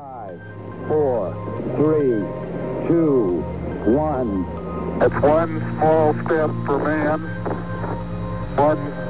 Five, four, three, two, one. It's one small step for man, one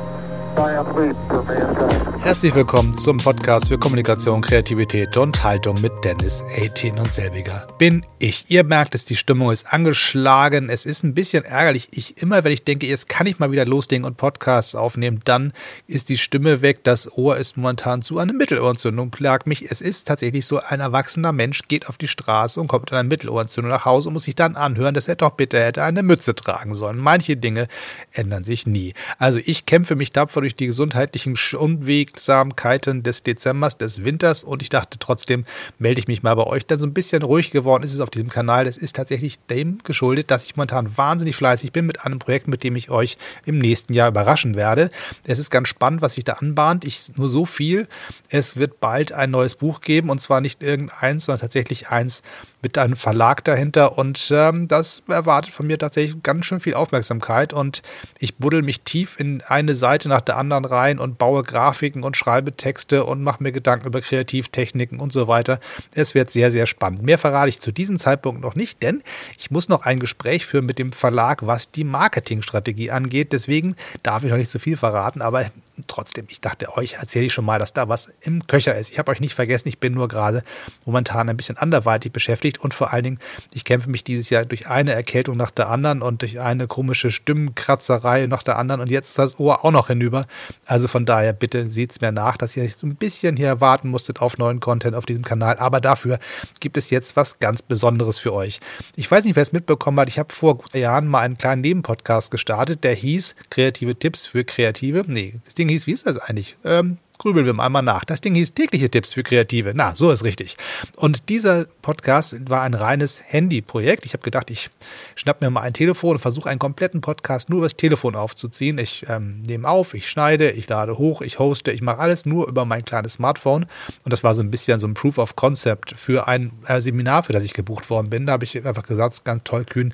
Herzlich willkommen zum Podcast für Kommunikation, Kreativität und Haltung mit Dennis 18 und selbiger bin ich. Ihr merkt es, die Stimmung ist angeschlagen. Es ist ein bisschen ärgerlich. Ich immer, wenn ich denke, jetzt kann ich mal wieder loslegen und Podcasts aufnehmen, dann ist die Stimme weg. Das Ohr ist momentan zu einer Mittelohrentzündung. Plag mich. Es ist tatsächlich so, ein erwachsener Mensch geht auf die Straße und kommt mit einer Mittelohrentzündung nach Hause und muss sich dann anhören, dass er doch bitte hätte eine Mütze tragen sollen. Manche Dinge ändern sich nie. Also ich kämpfe mich tapfer durch die gesundheitlichen Unwegsamkeiten des Dezembers, des Winters und ich dachte trotzdem, melde ich mich mal bei euch. Denn so ein bisschen ruhig geworden ist es auf diesem Kanal. Das ist tatsächlich dem geschuldet, dass ich momentan wahnsinnig fleißig bin mit einem Projekt, mit dem ich euch im nächsten Jahr überraschen werde. Es ist ganz spannend, was sich da anbahnt. Ich nur so viel. Es wird bald ein neues Buch geben und zwar nicht irgendeins, sondern tatsächlich eins mit einem Verlag dahinter und ähm, das erwartet von mir tatsächlich ganz schön viel Aufmerksamkeit und ich buddel mich tief in eine Seite nach der anderen rein und baue Grafiken und schreibe Texte und mache mir Gedanken über Kreativtechniken und so weiter. Es wird sehr, sehr spannend. Mehr verrate ich zu diesem Zeitpunkt noch nicht, denn ich muss noch ein Gespräch führen mit dem Verlag, was die Marketingstrategie angeht. Deswegen darf ich noch nicht so viel verraten, aber trotzdem, ich dachte, euch erzähle ich schon mal, dass da was im Köcher ist. Ich habe euch nicht vergessen, ich bin nur gerade momentan ein bisschen anderweitig beschäftigt und vor allen Dingen, ich kämpfe mich dieses Jahr durch eine Erkältung nach der anderen und durch eine komische Stimmenkratzerei nach der anderen und jetzt ist das Ohr auch noch hinüber. Also von daher, bitte seht es mir nach, dass ihr so ein bisschen hier warten musstet auf neuen Content auf diesem Kanal, aber dafür gibt es jetzt was ganz Besonderes für euch. Ich weiß nicht, wer es mitbekommen hat, ich habe vor Jahren mal einen kleinen Nebenpodcast gestartet, der hieß Kreative Tipps für Kreative. Nee, das Ding hieß, wie ist das eigentlich? Ähm, grübeln wir einmal nach. Das Ding hieß tägliche Tipps für Kreative. Na, so ist richtig. Und dieser Podcast war ein reines Handy-Projekt. Ich habe gedacht, ich schnapp mir mal ein Telefon und versuche einen kompletten Podcast nur über das Telefon aufzuziehen. Ich ähm, nehme auf, ich schneide, ich lade hoch, ich hoste, ich mache alles nur über mein kleines Smartphone. Und das war so ein bisschen so ein Proof of Concept für ein äh, Seminar, für das ich gebucht worden bin. Da habe ich einfach gesagt, ganz toll kühn,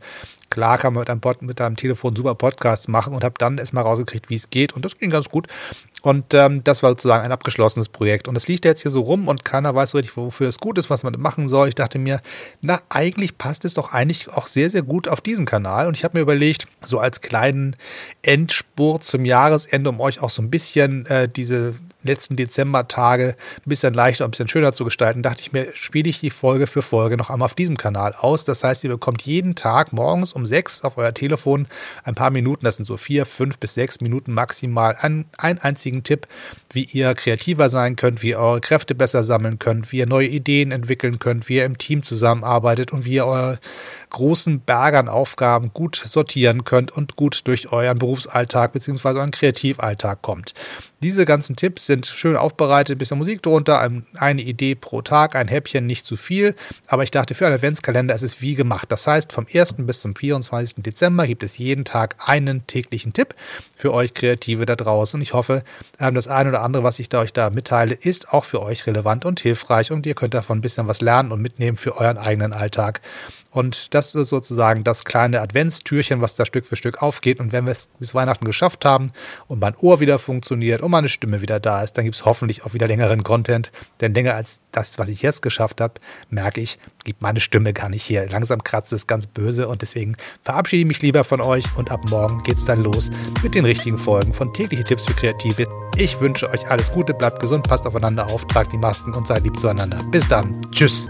Klar kann man mit einem, Pod, mit einem Telefon super Podcasts machen und habe dann erstmal rausgekriegt, wie es geht. Und das ging ganz gut. Und ähm, das war sozusagen ein abgeschlossenes Projekt. Und das liegt jetzt hier so rum und keiner weiß so richtig, wofür es gut ist, was man machen soll. Ich dachte mir, na, eigentlich passt es doch eigentlich auch sehr, sehr gut auf diesen Kanal. Und ich habe mir überlegt, so als kleinen Endspurt zum Jahresende, um euch auch so ein bisschen äh, diese letzten Dezembertage ein bisschen leichter und ein bisschen schöner zu gestalten, dachte ich mir, spiele ich die Folge für Folge noch einmal auf diesem Kanal aus. Das heißt, ihr bekommt jeden Tag morgens um sechs auf euer Telefon ein paar Minuten, das sind so vier, fünf bis sechs Minuten maximal, einen, einen einzigen Tipp, wie ihr kreativer sein könnt, wie ihr eure Kräfte besser sammeln könnt, wie ihr neue Ideen entwickeln könnt, wie ihr im Team zusammenarbeitet und wie ihr eure großen Berge Aufgaben gut sortieren könnt und gut durch euren Berufsalltag bzw. euren Kreativalltag kommt. Diese ganzen Tipps sind schön aufbereitet, ein bisschen Musik drunter, eine Idee pro Tag, ein Häppchen, nicht zu viel. Aber ich dachte, für einen Adventskalender ist es wie gemacht. Das heißt, vom 1. bis zum 24. Dezember gibt es jeden Tag einen täglichen Tipp für euch Kreative da draußen. Und ich hoffe, ähm, das eine oder andere, was ich da euch da mitteile, ist auch für euch relevant und hilfreich und ihr könnt davon ein bisschen was lernen und mitnehmen für euren eigenen Alltag. Und das ist sozusagen das kleine Adventstürchen, was da Stück für Stück aufgeht. Und wenn wir es bis Weihnachten geschafft haben und mein Ohr wieder funktioniert und meine Stimme wieder da ist, dann gibt es hoffentlich auch wieder längeren Content. Denn länger als das, was ich jetzt geschafft habe, merke ich, gibt meine Stimme gar nicht hier. Langsam kratzt es ganz böse und deswegen verabschiede ich mich lieber von euch und ab morgen geht es dann los mit den richtigen Folgen von tägliche Tipps für Kreative. Ich wünsche euch alles Gute, bleibt gesund, passt aufeinander auf, tragt die Masken und seid lieb zueinander. Bis dann. Tschüss.